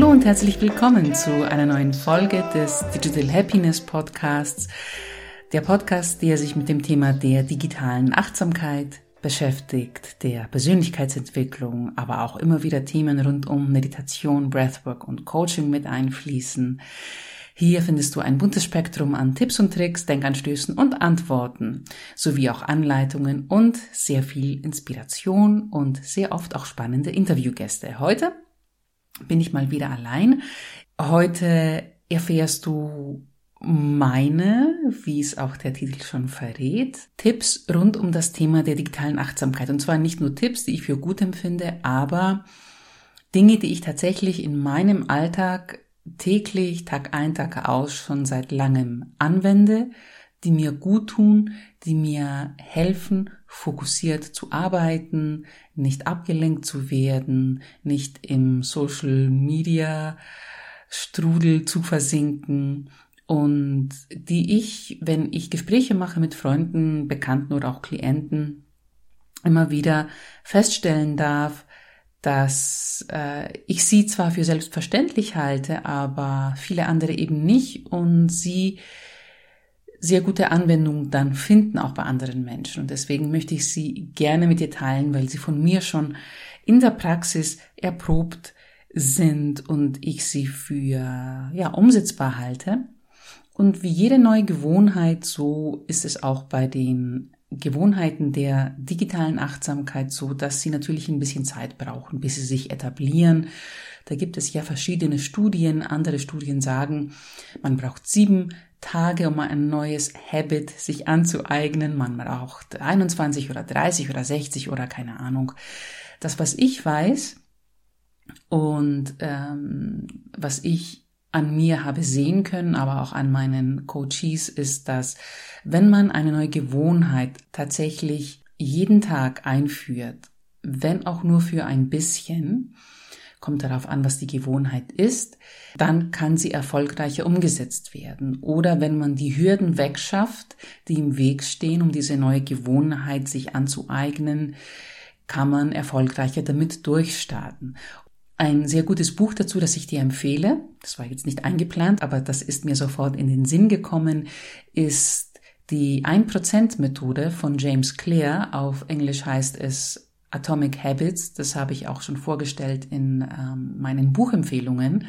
Hallo und herzlich willkommen zu einer neuen Folge des Digital Happiness Podcasts. Der Podcast, der sich mit dem Thema der digitalen Achtsamkeit beschäftigt, der Persönlichkeitsentwicklung, aber auch immer wieder Themen rund um Meditation, Breathwork und Coaching mit einfließen. Hier findest du ein buntes Spektrum an Tipps und Tricks, Denkanstößen und Antworten, sowie auch Anleitungen und sehr viel Inspiration und sehr oft auch spannende Interviewgäste. Heute bin ich mal wieder allein. Heute erfährst du meine, wie es auch der Titel schon verrät, Tipps rund um das Thema der digitalen Achtsamkeit. Und zwar nicht nur Tipps, die ich für gut empfinde, aber Dinge, die ich tatsächlich in meinem Alltag täglich, Tag ein, Tag aus schon seit langem anwende, die mir gut tun, die mir helfen, fokussiert zu arbeiten, nicht abgelenkt zu werden, nicht im Social Media Strudel zu versinken. Und die ich, wenn ich Gespräche mache mit Freunden, Bekannten oder auch Klienten, immer wieder feststellen darf, dass äh, ich sie zwar für selbstverständlich halte, aber viele andere eben nicht. Und sie sehr gute Anwendung dann finden, auch bei anderen Menschen. Und deswegen möchte ich sie gerne mit dir teilen, weil sie von mir schon in der Praxis erprobt sind und ich sie für ja, umsetzbar halte. Und wie jede neue Gewohnheit, so ist es auch bei den Gewohnheiten der digitalen Achtsamkeit so, dass sie natürlich ein bisschen Zeit brauchen, bis sie sich etablieren. Da gibt es ja verschiedene Studien. Andere Studien sagen, man braucht sieben Tage, um ein neues Habit sich anzueignen. Man braucht 21 oder 30 oder 60 oder keine Ahnung. Das, was ich weiß und ähm, was ich an mir habe sehen können, aber auch an meinen Coaches, ist, dass wenn man eine neue Gewohnheit tatsächlich jeden Tag einführt, wenn auch nur für ein bisschen, kommt darauf an, was die Gewohnheit ist, dann kann sie erfolgreicher umgesetzt werden. Oder wenn man die Hürden wegschafft, die im Weg stehen, um diese neue Gewohnheit sich anzueignen, kann man erfolgreicher damit durchstarten. Ein sehr gutes Buch dazu, das ich dir empfehle, das war jetzt nicht eingeplant, aber das ist mir sofort in den Sinn gekommen, ist die 1% Methode von James Clear. Auf Englisch heißt es Atomic Habits. Das habe ich auch schon vorgestellt in ähm, meinen Buchempfehlungen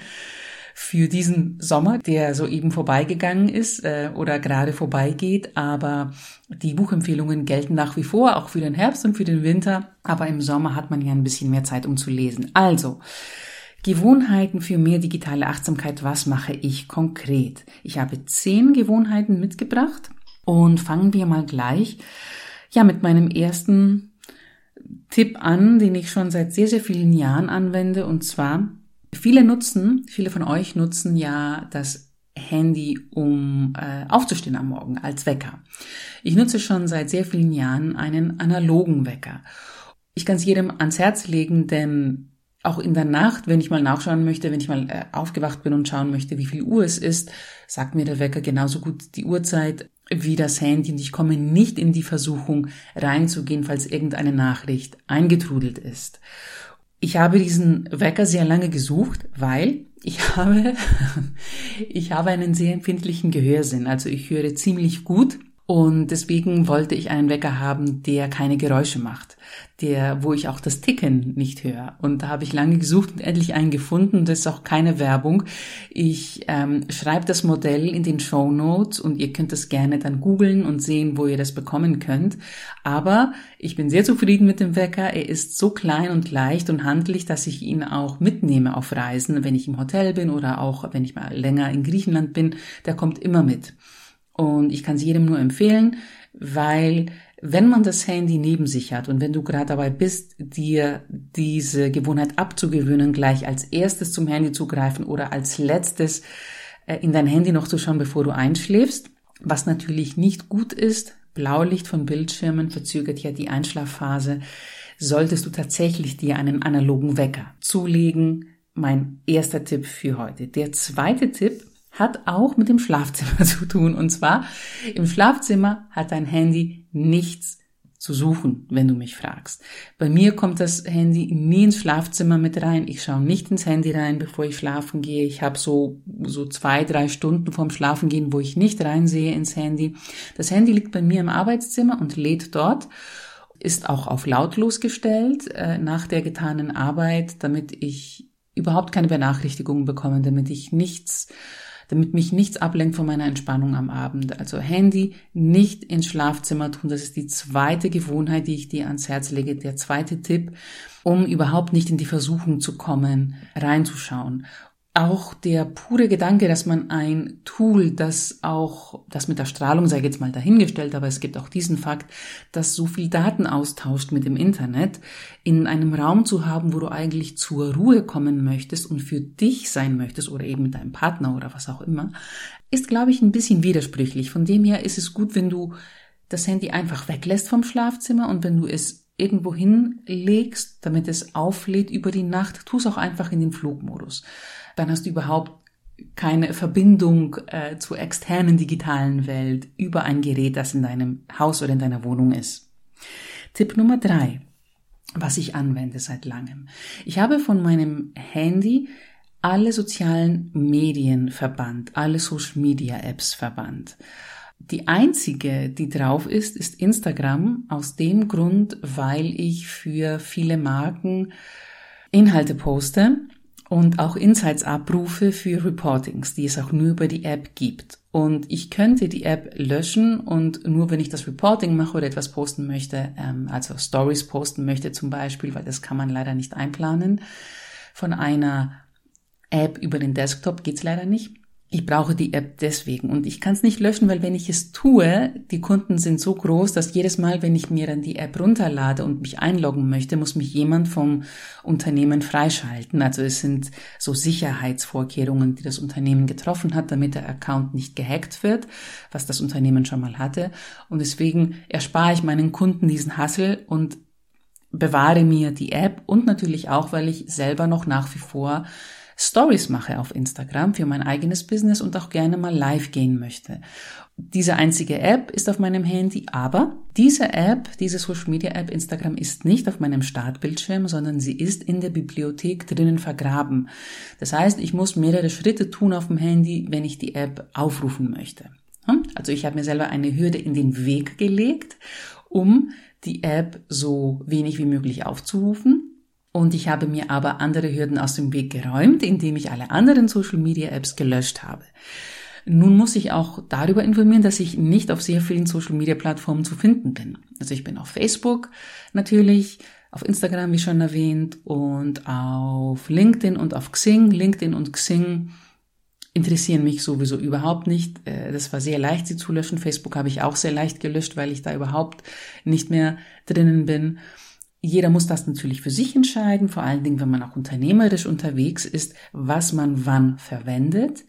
für diesen Sommer, der soeben vorbeigegangen ist äh, oder gerade vorbeigeht. Aber die Buchempfehlungen gelten nach wie vor, auch für den Herbst und für den Winter. Aber im Sommer hat man ja ein bisschen mehr Zeit, um zu lesen. Also, Gewohnheiten für mehr digitale Achtsamkeit. Was mache ich konkret? Ich habe zehn Gewohnheiten mitgebracht und fangen wir mal gleich ja mit meinem ersten Tipp an, den ich schon seit sehr, sehr vielen Jahren anwende und zwar Viele nutzen, viele von euch nutzen ja das Handy, um äh, aufzustehen am Morgen als Wecker. Ich nutze schon seit sehr vielen Jahren einen analogen Wecker. Ich kann es jedem ans Herz legen, denn auch in der Nacht, wenn ich mal nachschauen möchte, wenn ich mal äh, aufgewacht bin und schauen möchte, wie viel Uhr es ist, sagt mir der Wecker genauso gut die Uhrzeit wie das Handy und ich komme nicht in die Versuchung reinzugehen, falls irgendeine Nachricht eingetrudelt ist. Ich habe diesen Wecker sehr lange gesucht, weil ich habe, ich habe einen sehr empfindlichen Gehörsinn. Also ich höre ziemlich gut und deswegen wollte ich einen Wecker haben, der keine Geräusche macht, der, wo ich auch das Ticken nicht höre. Und da habe ich lange gesucht und endlich einen gefunden. Das ist auch keine Werbung. Ich ähm, schreibe das Modell in den Show Notes und ihr könnt das gerne dann googeln und sehen, wo ihr das bekommen könnt. Aber ich bin sehr zufrieden mit dem Wecker. Er ist so klein und leicht und handlich, dass ich ihn auch mitnehme auf Reisen, wenn ich im Hotel bin oder auch wenn ich mal länger in Griechenland bin. Der kommt immer mit. Und ich kann es jedem nur empfehlen, weil wenn man das Handy neben sich hat und wenn du gerade dabei bist, dir diese Gewohnheit abzugewöhnen, gleich als erstes zum Handy zu greifen oder als letztes äh, in dein Handy noch zu schauen, bevor du einschläfst, was natürlich nicht gut ist, Blaulicht von Bildschirmen verzögert ja die Einschlafphase, solltest du tatsächlich dir einen analogen Wecker zulegen. Mein erster Tipp für heute. Der zweite Tipp hat auch mit dem Schlafzimmer zu tun. Und zwar im Schlafzimmer hat dein Handy nichts zu suchen, wenn du mich fragst. Bei mir kommt das Handy nie ins Schlafzimmer mit rein. Ich schaue nicht ins Handy rein, bevor ich schlafen gehe. Ich habe so, so zwei, drei Stunden vorm Schlafengehen, wo ich nicht reinsehe ins Handy. Das Handy liegt bei mir im Arbeitszimmer und lädt dort ist auch auf lautlos gestellt äh, nach der getanen Arbeit, damit ich überhaupt keine Benachrichtigungen bekomme, damit ich nichts damit mich nichts ablenkt von meiner Entspannung am Abend. Also Handy nicht ins Schlafzimmer tun. Das ist die zweite Gewohnheit, die ich dir ans Herz lege. Der zweite Tipp, um überhaupt nicht in die Versuchung zu kommen, reinzuschauen auch der pure Gedanke, dass man ein Tool, das auch, das mit der Strahlung sei jetzt mal dahingestellt, aber es gibt auch diesen Fakt, dass so viel Daten austauscht mit dem Internet, in einem Raum zu haben, wo du eigentlich zur Ruhe kommen möchtest und für dich sein möchtest oder eben mit deinem Partner oder was auch immer, ist, glaube ich, ein bisschen widersprüchlich. Von dem her ist es gut, wenn du das Handy einfach weglässt vom Schlafzimmer und wenn du es irgendwo hinlegst, damit es auflädt über die Nacht, tu es auch einfach in den Flugmodus dann hast du überhaupt keine Verbindung äh, zur externen digitalen Welt über ein Gerät, das in deinem Haus oder in deiner Wohnung ist. Tipp Nummer drei, was ich anwende seit langem. Ich habe von meinem Handy alle sozialen Medien verbannt, alle Social Media Apps verbannt. Die einzige, die drauf ist, ist Instagram, aus dem Grund, weil ich für viele Marken Inhalte poste und auch Insights abrufe für Reportings, die es auch nur über die App gibt. Und ich könnte die App löschen und nur wenn ich das Reporting mache oder etwas posten möchte, ähm, also Stories posten möchte zum Beispiel, weil das kann man leider nicht einplanen, von einer App über den Desktop geht's leider nicht, ich brauche die App deswegen und ich kann es nicht löschen, weil wenn ich es tue, die Kunden sind so groß, dass jedes Mal, wenn ich mir dann die App runterlade und mich einloggen möchte, muss mich jemand vom Unternehmen freischalten. Also es sind so Sicherheitsvorkehrungen, die das Unternehmen getroffen hat, damit der Account nicht gehackt wird, was das Unternehmen schon mal hatte. Und deswegen erspare ich meinen Kunden diesen Hassel und bewahre mir die App und natürlich auch, weil ich selber noch nach wie vor Stories mache auf Instagram für mein eigenes Business und auch gerne mal live gehen möchte. Diese einzige App ist auf meinem Handy, aber diese App, diese Social Media App Instagram ist nicht auf meinem Startbildschirm, sondern sie ist in der Bibliothek drinnen vergraben. Das heißt, ich muss mehrere Schritte tun auf dem Handy, wenn ich die App aufrufen möchte. Hm? Also ich habe mir selber eine Hürde in den Weg gelegt, um die App so wenig wie möglich aufzurufen. Und ich habe mir aber andere Hürden aus dem Weg geräumt, indem ich alle anderen Social Media Apps gelöscht habe. Nun muss ich auch darüber informieren, dass ich nicht auf sehr vielen Social Media Plattformen zu finden bin. Also ich bin auf Facebook natürlich, auf Instagram wie schon erwähnt und auf LinkedIn und auf Xing. LinkedIn und Xing interessieren mich sowieso überhaupt nicht. Äh, das war sehr leicht, sie zu löschen. Facebook habe ich auch sehr leicht gelöscht, weil ich da überhaupt nicht mehr drinnen bin. Jeder muss das natürlich für sich entscheiden, vor allen Dingen, wenn man auch unternehmerisch unterwegs ist, was man wann verwendet.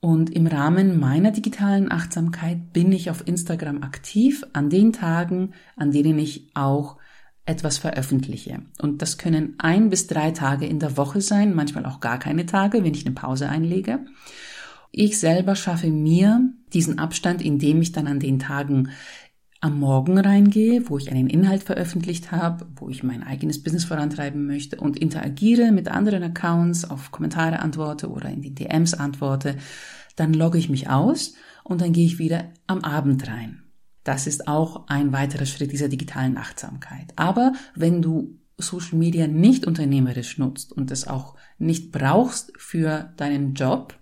Und im Rahmen meiner digitalen Achtsamkeit bin ich auf Instagram aktiv an den Tagen, an denen ich auch etwas veröffentliche. Und das können ein bis drei Tage in der Woche sein, manchmal auch gar keine Tage, wenn ich eine Pause einlege. Ich selber schaffe mir diesen Abstand, indem ich dann an den Tagen am Morgen reingehe, wo ich einen Inhalt veröffentlicht habe, wo ich mein eigenes Business vorantreiben möchte und interagiere mit anderen Accounts, auf Kommentare antworte oder in die DMs antworte, dann logge ich mich aus und dann gehe ich wieder am Abend rein. Das ist auch ein weiterer Schritt dieser digitalen Achtsamkeit. Aber wenn du Social Media nicht unternehmerisch nutzt und es auch nicht brauchst für deinen Job,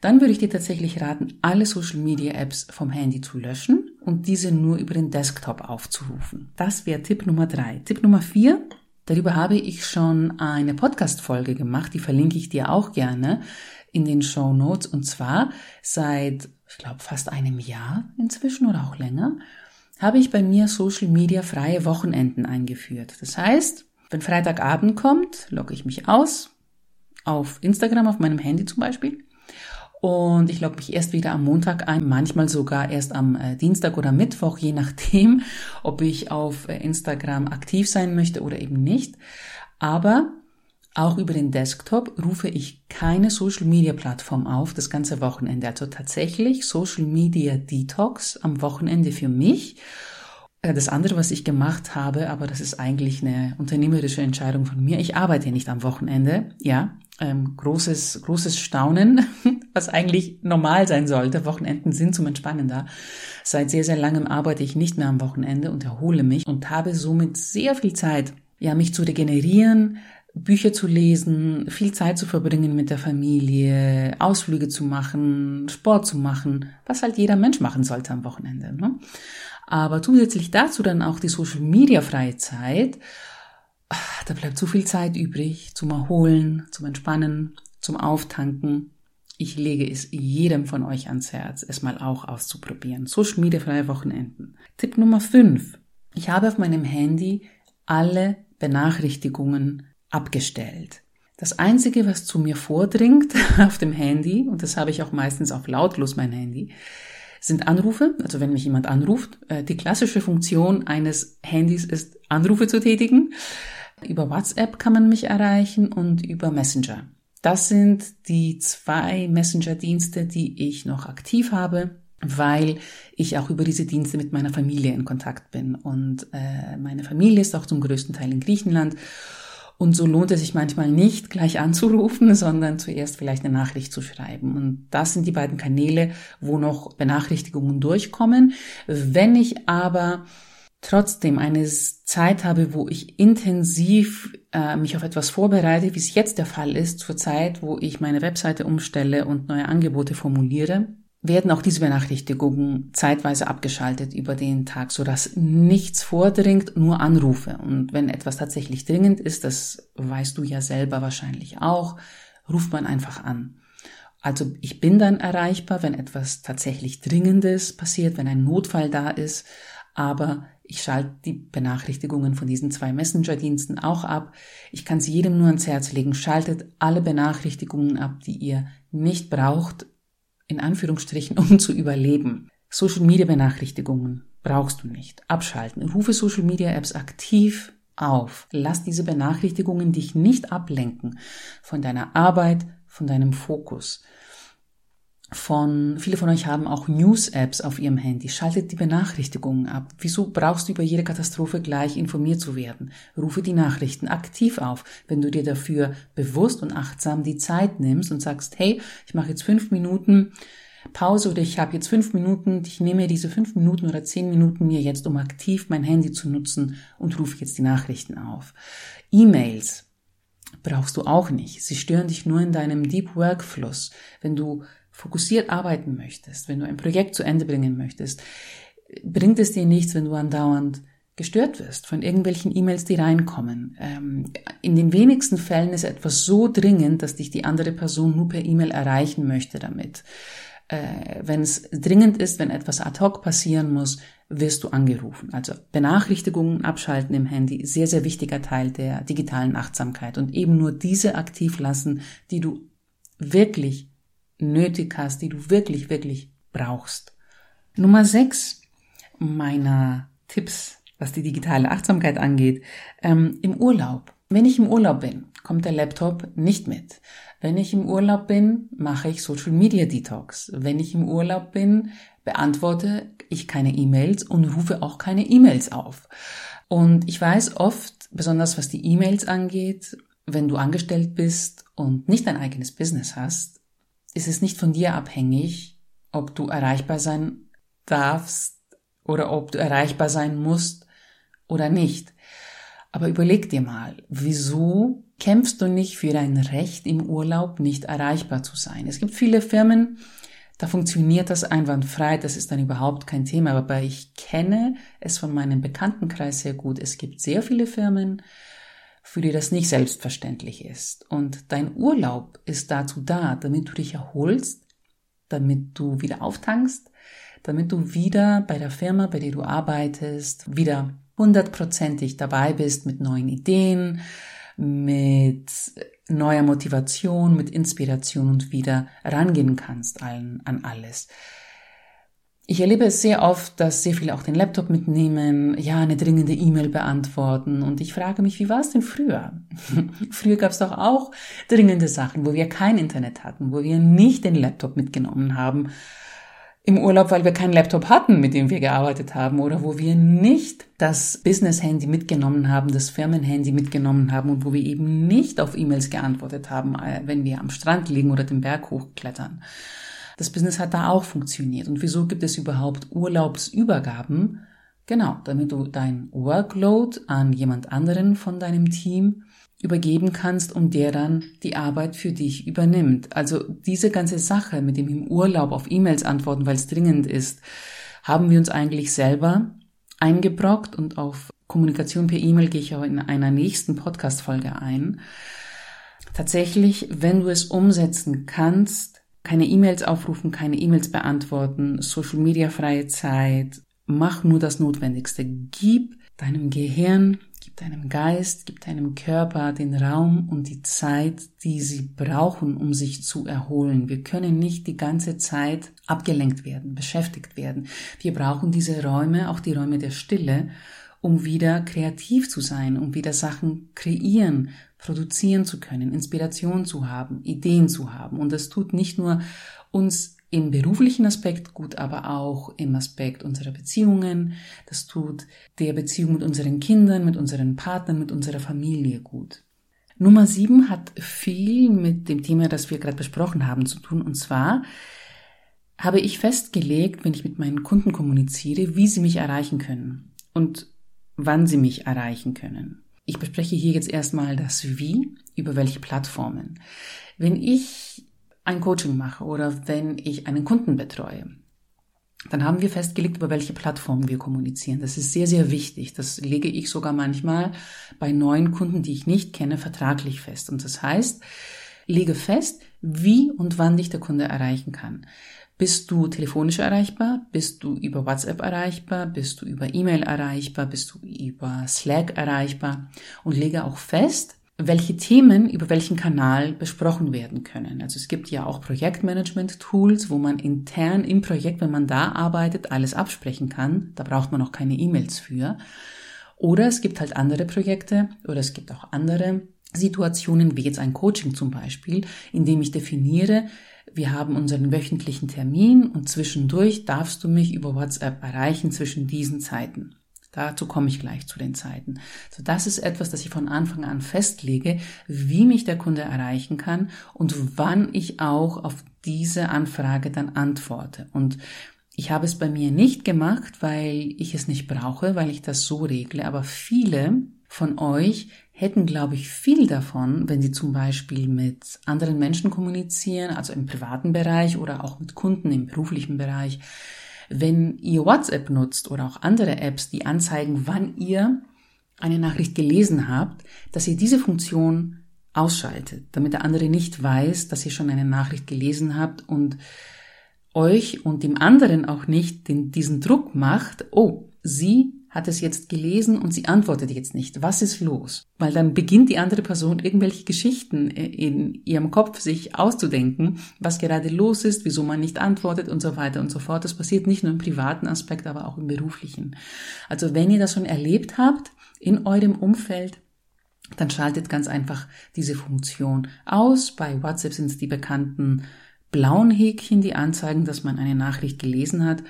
dann würde ich dir tatsächlich raten, alle Social Media Apps vom Handy zu löschen und diese nur über den Desktop aufzurufen. Das wäre Tipp Nummer drei. Tipp Nummer vier. Darüber habe ich schon eine Podcast-Folge gemacht, die verlinke ich dir auch gerne in den Show Notes. Und zwar seit, ich glaube, fast einem Jahr inzwischen oder auch länger, habe ich bei mir Social Media freie Wochenenden eingeführt. Das heißt, wenn Freitagabend kommt, logge ich mich aus, auf Instagram, auf meinem Handy zum Beispiel, und ich logge mich erst wieder am Montag ein, manchmal sogar erst am äh, Dienstag oder Mittwoch, je nachdem, ob ich auf äh, Instagram aktiv sein möchte oder eben nicht. Aber auch über den Desktop rufe ich keine Social Media Plattform auf, das ganze Wochenende. Also tatsächlich Social Media Detox am Wochenende für mich. Äh, das andere, was ich gemacht habe, aber das ist eigentlich eine unternehmerische Entscheidung von mir. Ich arbeite nicht am Wochenende. Ja, ähm, großes, großes Staunen, was eigentlich normal sein sollte. Wochenenden sind zum Entspannen da. Seit sehr, sehr langem arbeite ich nicht mehr am Wochenende und erhole mich und habe somit sehr viel Zeit, ja, mich zu regenerieren, Bücher zu lesen, viel Zeit zu verbringen mit der Familie, Ausflüge zu machen, Sport zu machen, was halt jeder Mensch machen sollte am Wochenende. Ne? Aber zusätzlich dazu dann auch die Social Media freie Zeit. Ah, da bleibt so viel Zeit übrig zum Erholen, zum Entspannen, zum Auftanken. Ich lege es jedem von euch ans Herz, es mal auch auszuprobieren. Social Media freie Wochenenden. Tipp Nummer 5. Ich habe auf meinem Handy alle Benachrichtigungen abgestellt. Das Einzige, was zu mir vordringt auf dem Handy, und das habe ich auch meistens auf lautlos mein Handy, sind Anrufe, also wenn mich jemand anruft. Äh, die klassische Funktion eines Handys ist, Anrufe zu tätigen. Über WhatsApp kann man mich erreichen und über Messenger. Das sind die zwei Messenger-Dienste, die ich noch aktiv habe, weil ich auch über diese Dienste mit meiner Familie in Kontakt bin. Und äh, meine Familie ist auch zum größten Teil in Griechenland. Und so lohnt es sich manchmal nicht, gleich anzurufen, sondern zuerst vielleicht eine Nachricht zu schreiben. Und das sind die beiden Kanäle, wo noch Benachrichtigungen durchkommen. Wenn ich aber trotzdem eine Zeit habe, wo ich intensiv äh, mich auf etwas vorbereite, wie es jetzt der Fall ist, zur Zeit, wo ich meine Webseite umstelle und neue Angebote formuliere, werden auch diese Benachrichtigungen zeitweise abgeschaltet über den Tag, sodass nichts vordringt, nur Anrufe. Und wenn etwas tatsächlich dringend ist, das weißt du ja selber wahrscheinlich auch, ruft man einfach an. Also ich bin dann erreichbar, wenn etwas tatsächlich Dringendes passiert, wenn ein Notfall da ist, aber ich schalte die Benachrichtigungen von diesen zwei Messenger-Diensten auch ab. Ich kann sie jedem nur ans Herz legen. Schaltet alle Benachrichtigungen ab, die ihr nicht braucht, in Anführungsstrichen, um zu überleben. Social Media Benachrichtigungen brauchst du nicht. Abschalten. Rufe Social Media Apps aktiv auf. Lass diese Benachrichtigungen dich nicht ablenken von deiner Arbeit, von deinem Fokus von, viele von euch haben auch News-Apps auf ihrem Handy. Schaltet die Benachrichtigungen ab. Wieso brauchst du über jede Katastrophe gleich informiert zu werden? Rufe die Nachrichten aktiv auf, wenn du dir dafür bewusst und achtsam die Zeit nimmst und sagst, hey, ich mache jetzt fünf Minuten Pause oder ich habe jetzt fünf Minuten, ich nehme diese fünf Minuten oder zehn Minuten mir jetzt, um aktiv mein Handy zu nutzen und rufe jetzt die Nachrichten auf. E-Mails brauchst du auch nicht. Sie stören dich nur in deinem Deep Work Fluss. Wenn du fokussiert arbeiten möchtest, wenn du ein Projekt zu Ende bringen möchtest, bringt es dir nichts, wenn du andauernd gestört wirst von irgendwelchen E-Mails, die reinkommen. Ähm, in den wenigsten Fällen ist etwas so dringend, dass dich die andere Person nur per E-Mail erreichen möchte damit. Äh, wenn es dringend ist, wenn etwas ad hoc passieren muss, wirst du angerufen. Also Benachrichtigungen abschalten im Handy, sehr, sehr wichtiger Teil der digitalen Achtsamkeit und eben nur diese aktiv lassen, die du wirklich nötig hast, die du wirklich, wirklich brauchst. Nummer sechs meiner Tipps, was die digitale Achtsamkeit angeht, ähm, im Urlaub. Wenn ich im Urlaub bin, kommt der Laptop nicht mit. Wenn ich im Urlaub bin, mache ich Social Media Detox. Wenn ich im Urlaub bin, beantworte ich keine E-Mails und rufe auch keine E-Mails auf. Und ich weiß oft, besonders was die E-Mails angeht, wenn du angestellt bist und nicht dein eigenes Business hast, ist es nicht von dir abhängig, ob du erreichbar sein darfst oder ob du erreichbar sein musst oder nicht. Aber überleg dir mal, wieso kämpfst du nicht für dein Recht im Urlaub nicht erreichbar zu sein? Es gibt viele Firmen, da funktioniert das einwandfrei, das ist dann überhaupt kein Thema, aber ich kenne es von meinem Bekanntenkreis sehr gut. Es gibt sehr viele Firmen, für die das nicht selbstverständlich ist. Und dein Urlaub ist dazu da, damit du dich erholst, damit du wieder auftankst, damit du wieder bei der Firma, bei der du arbeitest, wieder hundertprozentig dabei bist mit neuen Ideen, mit neuer Motivation, mit Inspiration und wieder rangehen kannst an, an alles. Ich erlebe es sehr oft, dass sehr viele auch den Laptop mitnehmen, ja, eine dringende E-Mail beantworten. Und ich frage mich, wie war es denn früher? früher gab es doch auch dringende Sachen, wo wir kein Internet hatten, wo wir nicht den Laptop mitgenommen haben. im Urlaub, weil wir keinen Laptop hatten, mit dem wir gearbeitet haben oder wo wir nicht das Business-Handy mitgenommen haben, das Firmen-Handy mitgenommen haben und wo wir eben nicht auf E-Mails geantwortet haben, äh, wenn wir am Strand liegen oder den Berg hochklettern. Das Business hat da auch funktioniert. Und wieso gibt es überhaupt Urlaubsübergaben? Genau, damit du dein Workload an jemand anderen von deinem Team übergeben kannst und der dann die Arbeit für dich übernimmt. Also diese ganze Sache mit dem im Urlaub auf E-Mails antworten, weil es dringend ist, haben wir uns eigentlich selber eingebrockt und auf Kommunikation per E-Mail gehe ich auch in einer nächsten Podcast-Folge ein. Tatsächlich, wenn du es umsetzen kannst, keine E-Mails aufrufen, keine E-Mails beantworten, Social Media freie Zeit, mach nur das Notwendigste. Gib deinem Gehirn Gib deinem Geist, gib deinem Körper den Raum und die Zeit, die sie brauchen, um sich zu erholen. Wir können nicht die ganze Zeit abgelenkt werden, beschäftigt werden. Wir brauchen diese Räume, auch die Räume der Stille, um wieder kreativ zu sein, um wieder Sachen kreieren, produzieren zu können, Inspiration zu haben, Ideen zu haben. Und das tut nicht nur uns im beruflichen Aspekt gut, aber auch im Aspekt unserer Beziehungen. Das tut der Beziehung mit unseren Kindern, mit unseren Partnern, mit unserer Familie gut. Nummer sieben hat viel mit dem Thema, das wir gerade besprochen haben, zu tun. Und zwar habe ich festgelegt, wenn ich mit meinen Kunden kommuniziere, wie sie mich erreichen können und wann sie mich erreichen können. Ich bespreche hier jetzt erstmal das Wie, über welche Plattformen. Wenn ich ein Coaching mache oder wenn ich einen Kunden betreue, dann haben wir festgelegt, über welche Plattformen wir kommunizieren. Das ist sehr, sehr wichtig. Das lege ich sogar manchmal bei neuen Kunden, die ich nicht kenne, vertraglich fest. Und das heißt, lege fest, wie und wann dich der Kunde erreichen kann. Bist du telefonisch erreichbar? Bist du über WhatsApp erreichbar? Bist du über E-Mail erreichbar? Bist du über Slack erreichbar? Und lege auch fest, welche Themen über welchen Kanal besprochen werden können. Also es gibt ja auch Projektmanagement-Tools, wo man intern im Projekt, wenn man da arbeitet, alles absprechen kann. Da braucht man auch keine E-Mails für. Oder es gibt halt andere Projekte oder es gibt auch andere Situationen, wie jetzt ein Coaching zum Beispiel, in dem ich definiere, wir haben unseren wöchentlichen Termin und zwischendurch darfst du mich über WhatsApp erreichen zwischen diesen Zeiten. Dazu komme ich gleich zu den Zeiten. So, das ist etwas, das ich von Anfang an festlege, wie mich der Kunde erreichen kann und wann ich auch auf diese Anfrage dann antworte. Und ich habe es bei mir nicht gemacht, weil ich es nicht brauche, weil ich das so regle, aber viele von euch hätten, glaube ich, viel davon, wenn sie zum Beispiel mit anderen Menschen kommunizieren, also im privaten Bereich oder auch mit Kunden im beruflichen Bereich, wenn ihr WhatsApp nutzt oder auch andere Apps, die anzeigen, wann ihr eine Nachricht gelesen habt, dass ihr diese Funktion ausschaltet, damit der andere nicht weiß, dass ihr schon eine Nachricht gelesen habt und euch und dem anderen auch nicht den, diesen Druck macht, oh, sie hat es jetzt gelesen und sie antwortet jetzt nicht. Was ist los? Weil dann beginnt die andere Person irgendwelche Geschichten in ihrem Kopf sich auszudenken, was gerade los ist, wieso man nicht antwortet und so weiter und so fort. Das passiert nicht nur im privaten Aspekt, aber auch im beruflichen. Also wenn ihr das schon erlebt habt in eurem Umfeld, dann schaltet ganz einfach diese Funktion aus. Bei WhatsApp sind es die bekannten blauen Häkchen, die anzeigen, dass man eine Nachricht gelesen hat.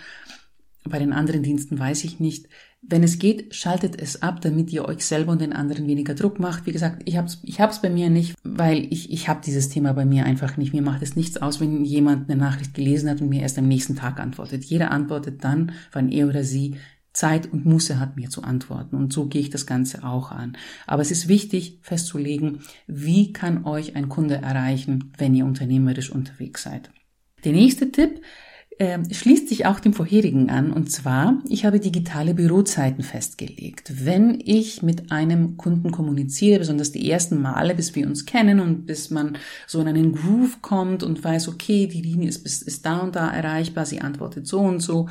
Bei den anderen Diensten weiß ich nicht. Wenn es geht, schaltet es ab, damit ihr euch selber und den anderen weniger Druck macht. Wie gesagt, ich habe es ich hab's bei mir nicht, weil ich, ich habe dieses Thema bei mir einfach nicht. Mir macht es nichts aus, wenn jemand eine Nachricht gelesen hat und mir erst am nächsten Tag antwortet. Jeder antwortet dann, wann er oder sie Zeit und Muße hat, mir zu antworten. Und so gehe ich das Ganze auch an. Aber es ist wichtig festzulegen, wie kann euch ein Kunde erreichen, wenn ihr unternehmerisch unterwegs seid. Der nächste Tipp äh, schließt sich auch dem vorherigen an. Und zwar, ich habe digitale Bürozeiten festgelegt. Wenn ich mit einem Kunden kommuniziere, besonders die ersten Male, bis wir uns kennen und bis man so in einen Groove kommt und weiß, okay, die Linie ist, ist da und da erreichbar, sie antwortet so und so,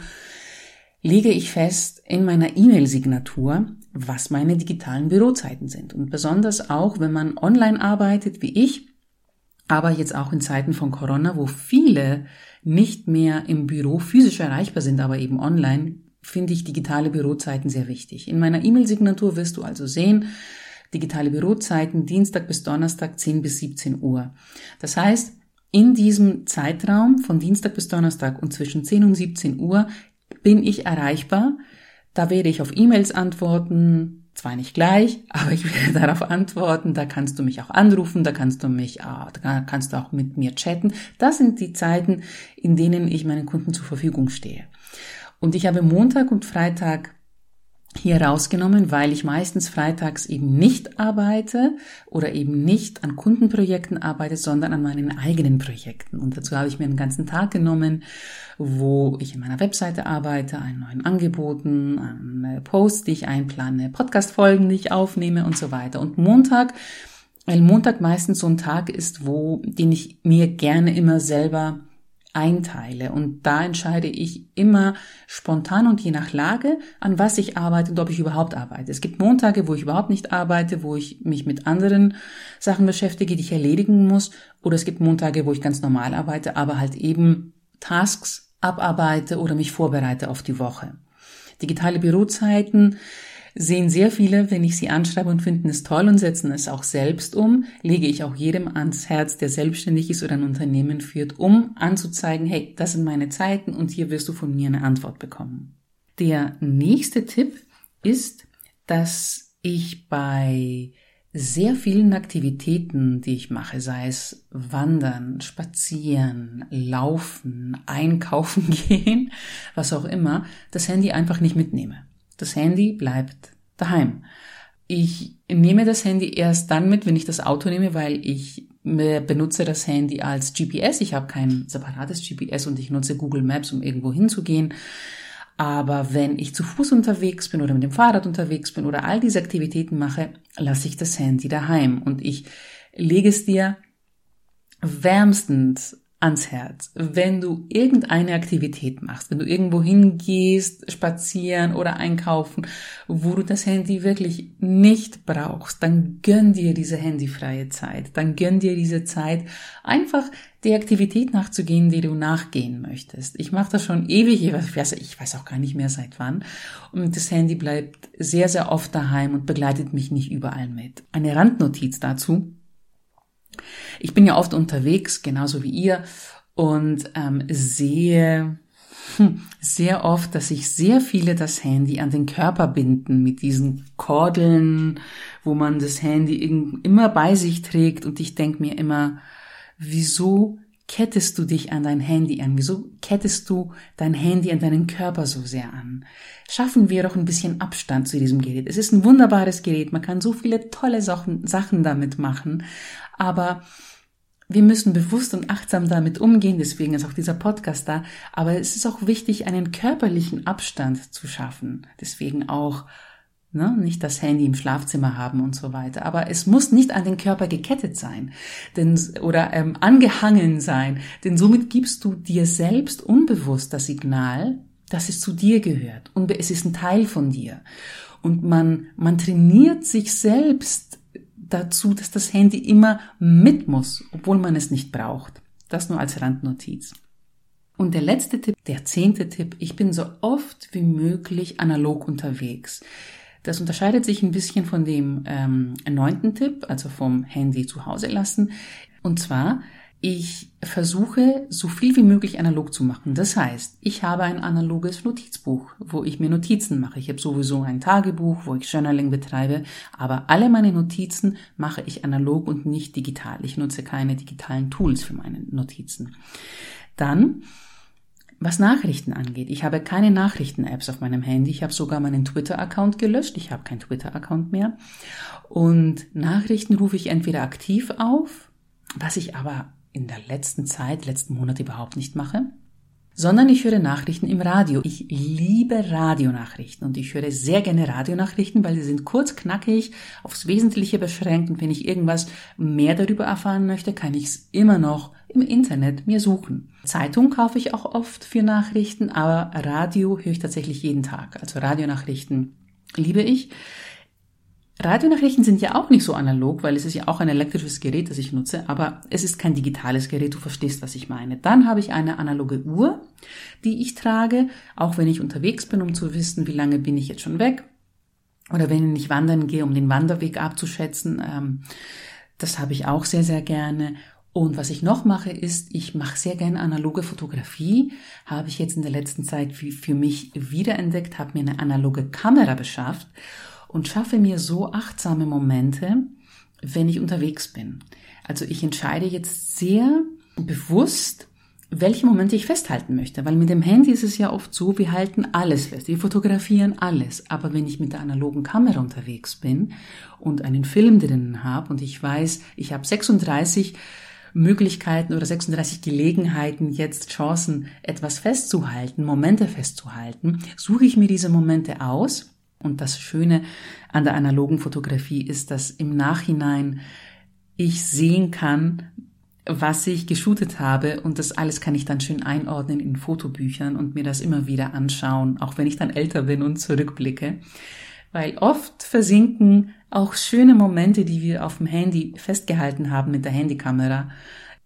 lege ich fest in meiner E-Mail-Signatur, was meine digitalen Bürozeiten sind. Und besonders auch, wenn man online arbeitet, wie ich, aber jetzt auch in Zeiten von Corona, wo viele nicht mehr im Büro physisch erreichbar sind, aber eben online, finde ich digitale Bürozeiten sehr wichtig. In meiner E-Mail-Signatur wirst du also sehen, digitale Bürozeiten Dienstag bis Donnerstag 10 bis 17 Uhr. Das heißt, in diesem Zeitraum von Dienstag bis Donnerstag und zwischen 10 und 17 Uhr bin ich erreichbar. Da werde ich auf E-Mails antworten, zwar nicht gleich, aber ich werde darauf antworten. Da kannst du mich auch anrufen, da kannst du mich, ah, da kannst du auch mit mir chatten. Das sind die Zeiten, in denen ich meinen Kunden zur Verfügung stehe. Und ich habe Montag und Freitag hier rausgenommen, weil ich meistens freitags eben nicht arbeite oder eben nicht an Kundenprojekten arbeite, sondern an meinen eigenen Projekten. Und dazu habe ich mir einen ganzen Tag genommen, wo ich in meiner Webseite arbeite, an neuen Angeboten, an Posts, die ich einplane, Podcast-Folgen, die ich aufnehme und so weiter. Und Montag, weil Montag meistens so ein Tag ist, wo, den ich mir gerne immer selber einteile. Und da entscheide ich immer spontan und je nach Lage, an was ich arbeite und ob ich überhaupt arbeite. Es gibt Montage, wo ich überhaupt nicht arbeite, wo ich mich mit anderen Sachen beschäftige, die ich erledigen muss. Oder es gibt Montage, wo ich ganz normal arbeite, aber halt eben Tasks abarbeite oder mich vorbereite auf die Woche. Digitale Bürozeiten sehen sehr viele, wenn ich sie anschreibe und finden es toll und setzen es auch selbst um, lege ich auch jedem ans Herz, der selbstständig ist oder ein Unternehmen führt, um anzuzeigen, hey, das sind meine Zeiten und hier wirst du von mir eine Antwort bekommen. Der nächste Tipp ist, dass ich bei sehr vielen Aktivitäten, die ich mache, sei es wandern, spazieren, laufen, einkaufen gehen, was auch immer, das Handy einfach nicht mitnehme. Das Handy bleibt daheim. Ich nehme das Handy erst dann mit, wenn ich das Auto nehme, weil ich benutze das Handy als GPS. Ich habe kein separates GPS und ich nutze Google Maps, um irgendwo hinzugehen. Aber wenn ich zu Fuß unterwegs bin oder mit dem Fahrrad unterwegs bin oder all diese Aktivitäten mache, lasse ich das Handy daheim und ich lege es dir wärmstens ans Herz. Wenn du irgendeine Aktivität machst, wenn du irgendwo hingehst, spazieren oder einkaufen, wo du das Handy wirklich nicht brauchst, dann gönn dir diese handyfreie Zeit. Dann gönn dir diese Zeit, einfach die Aktivität nachzugehen, die du nachgehen möchtest. Ich mache das schon ewig, ich weiß, ich weiß auch gar nicht mehr seit wann. Und das Handy bleibt sehr, sehr oft daheim und begleitet mich nicht überall mit. Eine Randnotiz dazu. Ich bin ja oft unterwegs, genauso wie ihr, und ähm, sehe hm, sehr oft, dass sich sehr viele das Handy an den Körper binden mit diesen Kordeln, wo man das Handy immer bei sich trägt. Und ich denke mir immer, wieso kettest du dich an dein Handy an? Wieso kettest du dein Handy an deinen Körper so sehr an? Schaffen wir doch ein bisschen Abstand zu diesem Gerät. Es ist ein wunderbares Gerät. Man kann so viele tolle Sachen, Sachen damit machen. Aber wir müssen bewusst und achtsam damit umgehen, deswegen ist auch dieser Podcast da. Aber es ist auch wichtig, einen körperlichen Abstand zu schaffen. Deswegen auch Ne? Nicht das Handy im Schlafzimmer haben und so weiter. Aber es muss nicht an den Körper gekettet sein denn, oder ähm, angehangen sein. Denn somit gibst du dir selbst unbewusst das Signal, dass es zu dir gehört. Und es ist ein Teil von dir. Und man, man trainiert sich selbst dazu, dass das Handy immer mit muss, obwohl man es nicht braucht. Das nur als Randnotiz. Und der letzte Tipp, der zehnte Tipp, ich bin so oft wie möglich analog unterwegs. Das unterscheidet sich ein bisschen von dem ähm, neunten Tipp, also vom Handy zu Hause lassen. Und zwar, ich versuche so viel wie möglich analog zu machen. Das heißt, ich habe ein analoges Notizbuch, wo ich mir Notizen mache. Ich habe sowieso ein Tagebuch, wo ich Journaling betreibe, aber alle meine Notizen mache ich analog und nicht digital. Ich nutze keine digitalen Tools für meine Notizen. Dann was Nachrichten angeht, ich habe keine Nachrichten-Apps auf meinem Handy. Ich habe sogar meinen Twitter-Account gelöscht. Ich habe keinen Twitter-Account mehr. Und Nachrichten rufe ich entweder aktiv auf, was ich aber in der letzten Zeit, letzten Monat überhaupt nicht mache sondern ich höre Nachrichten im Radio. Ich liebe Radionachrichten und ich höre sehr gerne Radionachrichten, weil sie sind kurz, knackig, aufs Wesentliche beschränkt und wenn ich irgendwas mehr darüber erfahren möchte, kann ich es immer noch im Internet mir suchen. Zeitung kaufe ich auch oft für Nachrichten, aber Radio höre ich tatsächlich jeden Tag. Also Radionachrichten liebe ich. Radionachrichten sind ja auch nicht so analog, weil es ist ja auch ein elektrisches Gerät, das ich nutze, aber es ist kein digitales Gerät, du verstehst, was ich meine. Dann habe ich eine analoge Uhr, die ich trage, auch wenn ich unterwegs bin, um zu wissen, wie lange bin ich jetzt schon weg. Oder wenn ich wandern gehe, um den Wanderweg abzuschätzen. Ähm, das habe ich auch sehr, sehr gerne. Und was ich noch mache, ist, ich mache sehr gerne analoge Fotografie. Habe ich jetzt in der letzten Zeit für mich wiederentdeckt, habe mir eine analoge Kamera beschafft und schaffe mir so achtsame Momente, wenn ich unterwegs bin. Also ich entscheide jetzt sehr bewusst, welche Momente ich festhalten möchte. Weil mit dem Handy ist es ja oft so, wir halten alles fest, wir fotografieren alles. Aber wenn ich mit der analogen Kamera unterwegs bin und einen Film drinnen habe und ich weiß, ich habe 36 Möglichkeiten oder 36 Gelegenheiten, jetzt Chancen, etwas festzuhalten, Momente festzuhalten, suche ich mir diese Momente aus. Und das Schöne an der analogen Fotografie ist, dass im Nachhinein ich sehen kann, was ich geshootet habe und das alles kann ich dann schön einordnen in Fotobüchern und mir das immer wieder anschauen, auch wenn ich dann älter bin und zurückblicke. Weil oft versinken auch schöne Momente, die wir auf dem Handy festgehalten haben mit der Handykamera,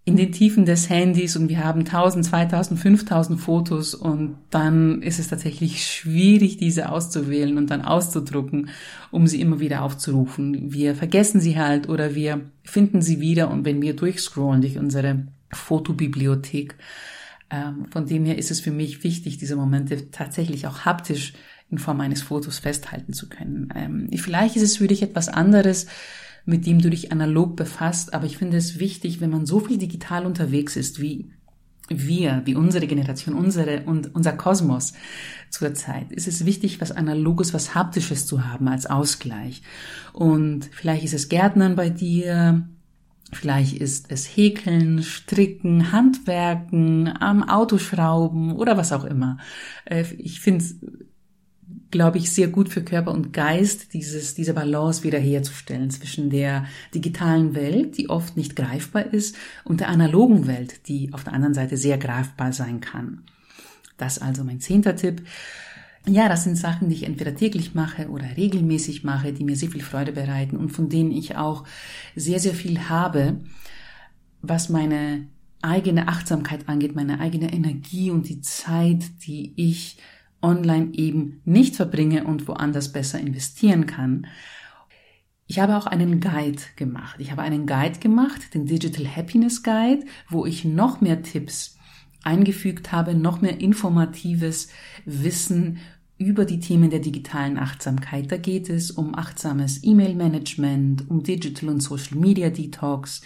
in den Tiefen des Handys und wir haben 1000, 2000, 5000 Fotos und dann ist es tatsächlich schwierig, diese auszuwählen und dann auszudrucken, um sie immer wieder aufzurufen. Wir vergessen sie halt oder wir finden sie wieder und wenn wir durchscrollen durch unsere Fotobibliothek, ähm, von dem her ist es für mich wichtig, diese Momente tatsächlich auch haptisch in Form eines Fotos festhalten zu können. Ähm, vielleicht ist es für dich etwas anderes, mit dem du dich analog befasst. Aber ich finde es wichtig, wenn man so viel digital unterwegs ist wie wir, wie unsere Generation, unsere und unser Kosmos zurzeit, ist es wichtig, was Analoges, was Haptisches zu haben als Ausgleich. Und vielleicht ist es Gärtnern bei dir, Vielleicht ist es Häkeln, Stricken, Handwerken, am Autoschrauben oder was auch immer. Äh, ich finde glaube ich, sehr gut für Körper und Geist, dieses, diese Balance wiederherzustellen zwischen der digitalen Welt, die oft nicht greifbar ist, und der analogen Welt, die auf der anderen Seite sehr greifbar sein kann. Das also mein zehnter Tipp. Ja, das sind Sachen, die ich entweder täglich mache oder regelmäßig mache, die mir sehr viel Freude bereiten und von denen ich auch sehr, sehr viel habe, was meine eigene Achtsamkeit angeht, meine eigene Energie und die Zeit, die ich online eben nicht verbringe und woanders besser investieren kann. Ich habe auch einen Guide gemacht. Ich habe einen Guide gemacht, den Digital Happiness Guide, wo ich noch mehr Tipps eingefügt habe, noch mehr informatives Wissen über die Themen der digitalen Achtsamkeit. Da geht es um achtsames E-Mail-Management, um Digital und Social Media Detox,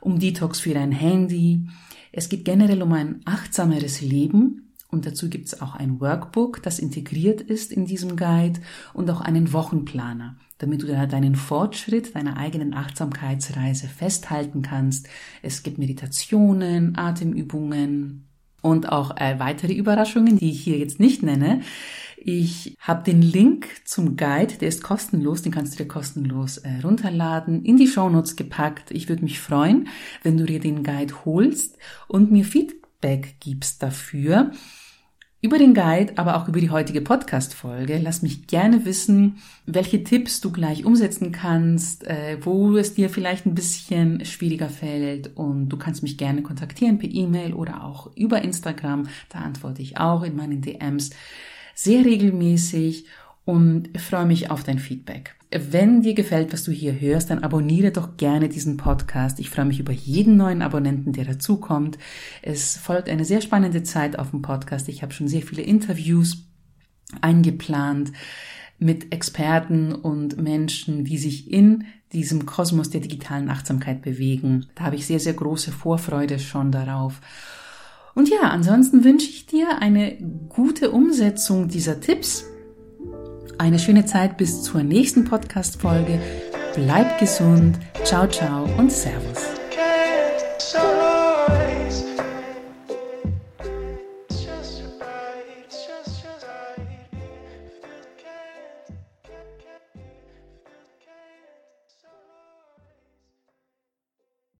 um Detox für dein Handy. Es geht generell um ein achtsameres Leben und dazu gibt es auch ein Workbook, das integriert ist in diesem Guide und auch einen Wochenplaner, damit du da deinen Fortschritt deiner eigenen Achtsamkeitsreise festhalten kannst. Es gibt Meditationen, Atemübungen und auch äh, weitere Überraschungen, die ich hier jetzt nicht nenne. Ich habe den Link zum Guide, der ist kostenlos, den kannst du dir kostenlos äh, runterladen, in die Shownotes gepackt. Ich würde mich freuen, wenn du dir den Guide holst und mir Feedback gibst dafür über den Guide, aber auch über die heutige Podcast-Folge. Lass mich gerne wissen, welche Tipps du gleich umsetzen kannst, äh, wo es dir vielleicht ein bisschen schwieriger fällt und du kannst mich gerne kontaktieren per E-Mail oder auch über Instagram. Da antworte ich auch in meinen DMs sehr regelmäßig und freue mich auf dein Feedback. Wenn dir gefällt, was du hier hörst, dann abonniere doch gerne diesen Podcast. Ich freue mich über jeden neuen Abonnenten, der dazukommt. Es folgt eine sehr spannende Zeit auf dem Podcast. Ich habe schon sehr viele Interviews eingeplant mit Experten und Menschen, die sich in diesem Kosmos der digitalen Achtsamkeit bewegen. Da habe ich sehr, sehr große Vorfreude schon darauf. Und ja, ansonsten wünsche ich dir eine gute Umsetzung dieser Tipps eine schöne Zeit bis zur nächsten Podcast-Folge. Bleib gesund. Ciao, ciao und Servus.